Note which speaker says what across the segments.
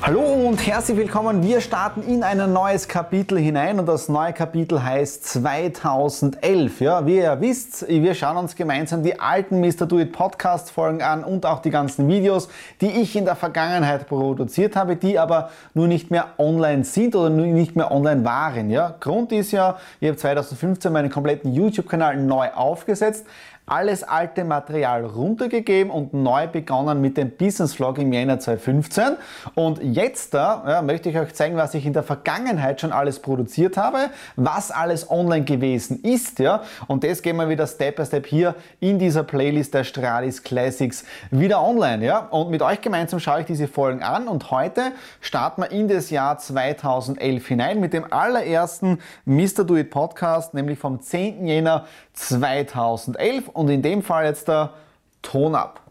Speaker 1: Hallo und herzlich willkommen. Wir starten in ein neues Kapitel hinein und das neue Kapitel heißt 2011. Ja, wie ihr wisst, wir schauen uns gemeinsam die alten Mr. Do It Podcast Folgen an und auch die ganzen Videos, die ich in der Vergangenheit produziert habe, die aber nur nicht mehr online sind oder nur nicht mehr online waren. Ja, Grund ist ja, ich habe 2015 meinen kompletten YouTube-Kanal neu aufgesetzt alles alte Material runtergegeben und neu begonnen mit dem Business Vlog im Jänner 2015. Und jetzt da ja, möchte ich euch zeigen, was ich in der Vergangenheit schon alles produziert habe, was alles online gewesen ist. Ja? Und das gehen wir wieder Step by Step hier in dieser Playlist der Stralis Classics wieder online. Ja? Und mit euch gemeinsam schaue ich diese Folgen an und heute starten wir in das Jahr 2011 hinein mit dem allerersten Mr. Do It Podcast, nämlich vom 10. Jänner 2011 und in dem Fall jetzt der Ton ab.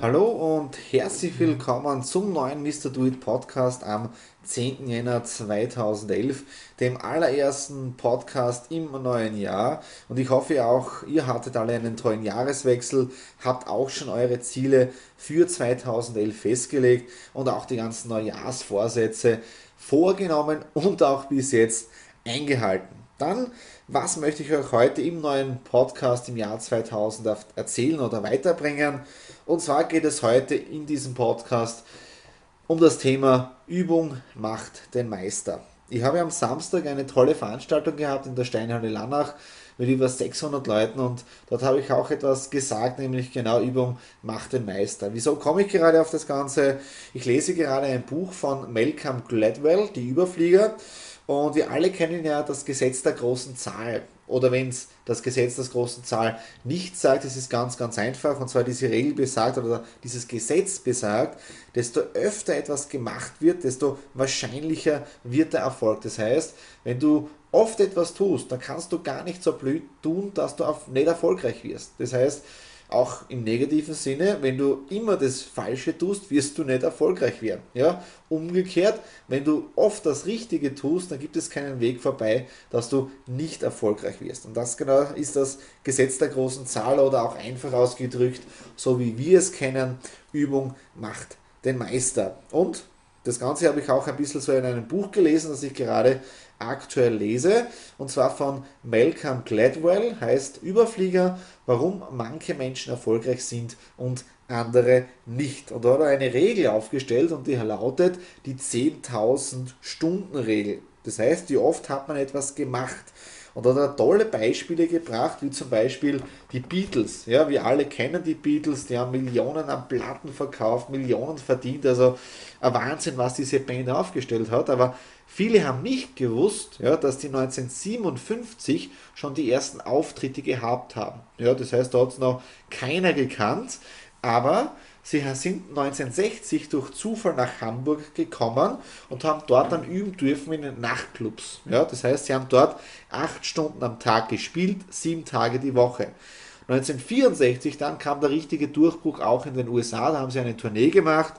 Speaker 2: Hallo und herzlich willkommen zum neuen Mr. Do It Podcast am 10. Jänner 2011, dem allerersten Podcast im neuen Jahr. Und ich hoffe auch, ihr hattet alle einen tollen Jahreswechsel, habt auch schon eure Ziele für 2011 festgelegt und auch die ganzen Neujahrsvorsätze vorgenommen und auch bis jetzt eingehalten. Dann, was möchte ich euch heute im neuen Podcast im Jahr 2000 erzählen oder weiterbringen? Und zwar geht es heute in diesem Podcast um das Thema Übung macht den Meister. Ich habe am Samstag eine tolle Veranstaltung gehabt in der Steinhalle Lannach mit über 600 Leuten und dort habe ich auch etwas gesagt, nämlich genau Übung macht den Meister. Wieso komme ich gerade auf das Ganze? Ich lese gerade ein Buch von Malcolm Gladwell, die Überflieger. Und wir alle kennen ja das Gesetz der großen Zahl. Oder wenn es das Gesetz der großen Zahl nicht sagt, ist es ganz, ganz einfach. Und zwar diese Regel besagt oder dieses Gesetz besagt, desto öfter etwas gemacht wird, desto wahrscheinlicher wird der Erfolg. Das heißt, wenn du oft etwas tust, dann kannst du gar nicht so blöd tun, dass du nicht erfolgreich wirst. Das heißt, auch im negativen Sinne, wenn du immer das Falsche tust, wirst du nicht erfolgreich werden. Ja? Umgekehrt, wenn du oft das Richtige tust, dann gibt es keinen Weg vorbei, dass du nicht erfolgreich wirst. Und das genau ist das Gesetz der großen Zahl oder auch einfach ausgedrückt, so wie wir es kennen, Übung macht den Meister. Und das Ganze habe ich auch ein bisschen so in einem Buch gelesen, das ich gerade aktuell lese, und zwar von Malcolm Gladwell, heißt Überflieger, warum manche Menschen erfolgreich sind und andere nicht. Und da hat er eine Regel aufgestellt und die lautet die 10.000 Stunden Regel. Das heißt, wie oft hat man etwas gemacht? Und hat er tolle Beispiele gebracht, wie zum Beispiel die Beatles. Ja, wir alle kennen die Beatles, die haben Millionen an Platten verkauft, Millionen verdient. Also ein Wahnsinn, was diese Band aufgestellt hat. Aber viele haben nicht gewusst, ja, dass die 1957 schon die ersten Auftritte gehabt haben. Ja, das heißt, da hat es noch keiner gekannt. Aber Sie sind 1960 durch Zufall nach Hamburg gekommen und haben dort dann üben dürfen in den Nachtclubs. Ja, das heißt, sie haben dort acht Stunden am Tag gespielt, sieben Tage die Woche. 1964 dann kam der richtige Durchbruch auch in den USA, da haben sie eine Tournee gemacht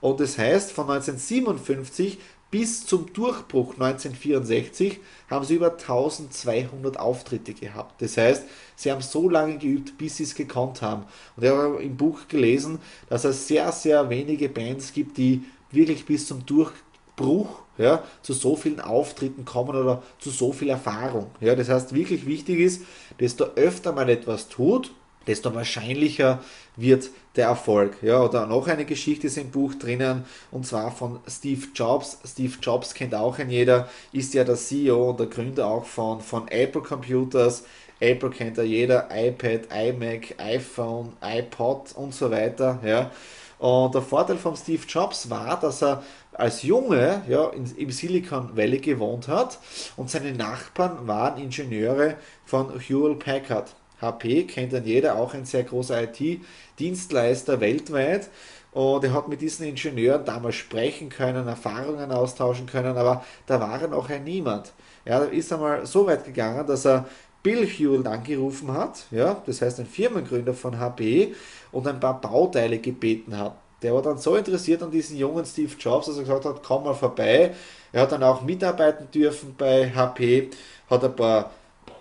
Speaker 2: und das heißt, von 1957 bis zum Durchbruch 1964 haben sie über 1200 Auftritte gehabt. Das heißt, sie haben so lange geübt, bis sie es gekonnt haben. Und ich habe im Buch gelesen, dass es sehr, sehr wenige Bands gibt, die wirklich bis zum Durchbruch ja, zu so vielen Auftritten kommen oder zu so viel Erfahrung. Ja, das heißt, wirklich wichtig ist, desto öfter man etwas tut, desto wahrscheinlicher wird der Erfolg. Ja, oder noch eine Geschichte ist im Buch drinnen und zwar von Steve Jobs. Steve Jobs kennt auch ein jeder, ist ja der CEO und der Gründer auch von, von Apple Computers. Apple kennt ja jeder, iPad, iMac, iPhone, iPod und so weiter. Ja. Und der Vorteil von Steve Jobs war, dass er als Junge ja, in, im Silicon Valley gewohnt hat und seine Nachbarn waren Ingenieure von Hewlett Packard. HP kennt dann jeder, auch ein sehr großer IT-Dienstleister weltweit. Und er hat mit diesen Ingenieuren damals sprechen können, Erfahrungen austauschen können, aber da war er noch ein Niemand. Er ist einmal so weit gegangen, dass er Bill Hewlett angerufen hat, ja, das heißt ein Firmengründer von HP, und ein paar Bauteile gebeten hat. Der war dann so interessiert an diesen jungen Steve Jobs, dass er gesagt hat, komm mal vorbei. Er hat dann auch mitarbeiten dürfen bei HP, hat ein paar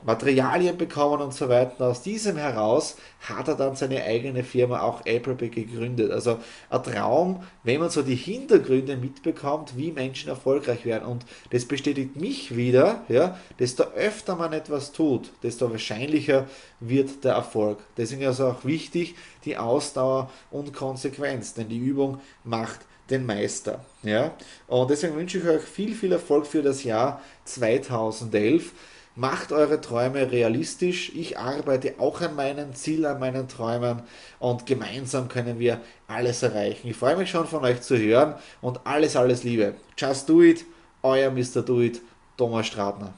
Speaker 2: Materialien bekommen und so weiter. Aus diesem heraus hat er dann seine eigene Firma auch Appleby gegründet. Also ein Traum, wenn man so die Hintergründe mitbekommt, wie Menschen erfolgreich werden. Und das bestätigt mich wieder, ja, desto öfter man etwas tut, desto wahrscheinlicher wird der Erfolg. Deswegen ist es auch wichtig, die Ausdauer und Konsequenz, denn die Übung macht den Meister. Ja? Und deswegen wünsche ich euch viel, viel Erfolg für das Jahr 2011. Macht eure Träume realistisch. Ich arbeite auch an meinen Zielen, an meinen Träumen und gemeinsam können wir alles erreichen. Ich freue mich schon von euch zu hören und alles, alles Liebe. Just do it, euer Mr. Do It, Thomas Stratner.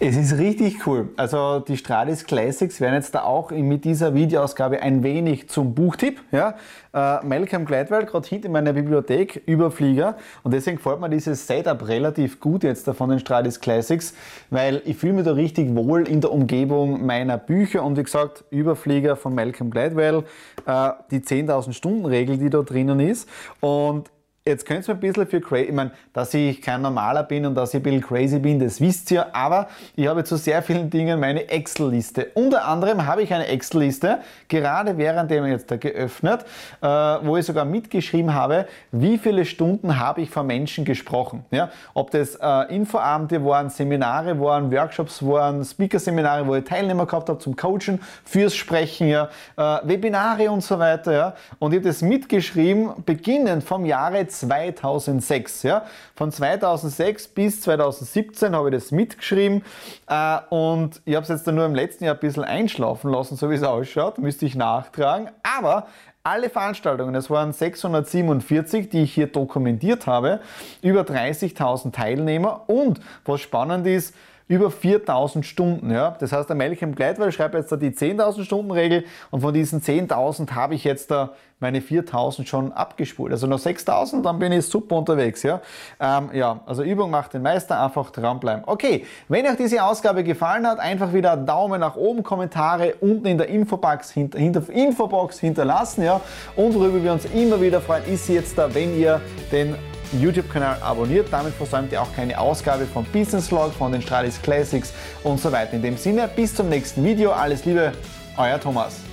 Speaker 1: Es ist richtig cool. Also die Stradis Classics werden jetzt da auch mit dieser Videoausgabe ein wenig zum Buchtipp. Ja? Äh, Malcolm Gladwell, gerade hinter meiner Bibliothek, Überflieger. Und deswegen gefällt mir dieses Setup relativ gut jetzt da von den Stradis Classics, weil ich fühle mich da richtig wohl in der Umgebung meiner Bücher. Und wie gesagt, Überflieger von Malcolm Gladwell, äh, die 10.000 Stunden Regel, die da drinnen ist. Und Jetzt könnt ihr ein bisschen für crazy, ich meine, dass ich kein Normaler bin und dass ich ein bisschen crazy bin, das wisst ihr, aber ich habe zu sehr vielen Dingen meine Excel-Liste. Unter anderem habe ich eine Excel-Liste, gerade während dem jetzt da geöffnet, äh, wo ich sogar mitgeschrieben habe, wie viele Stunden habe ich von Menschen gesprochen. Ja? Ob das äh, Infoabende waren, Seminare waren, Workshops waren, Speaker-Seminare, wo ich Teilnehmer gehabt habe zum Coachen, fürs Sprechen, ja? Äh, Webinare und so weiter. Ja? Und ich habe das mitgeschrieben, beginnend vom Jahre 2006. Ja? Von 2006 bis 2017 habe ich das mitgeschrieben äh, und ich habe es jetzt dann nur im letzten Jahr ein bisschen einschlafen lassen, so wie es ausschaut, müsste ich nachtragen. Aber alle Veranstaltungen, es waren 647, die ich hier dokumentiert habe, über 30.000 Teilnehmer und was spannend ist, über 4000 Stunden. Ja? Das heißt, der Malcolm Gladwell schreibt jetzt da die 10.000 Stunden Regel und von diesen 10.000 habe ich jetzt da meine 4000 schon abgespult. Also noch 6000, dann bin ich super unterwegs. Ja, ähm, ja also Übung macht den Meister, einfach dranbleiben. Okay, wenn euch diese Ausgabe gefallen hat, einfach wieder Daumen nach oben, Kommentare unten in der Infobox, hinter, hinter, Infobox hinterlassen. Ja, und worüber wir uns immer wieder freuen, ist jetzt da, wenn ihr den YouTube-Kanal abonniert. Damit versäumt ihr auch keine Ausgabe von Business Log, von den Stralis Classics und so weiter. In dem Sinne, bis zum nächsten Video. Alles Liebe, euer Thomas.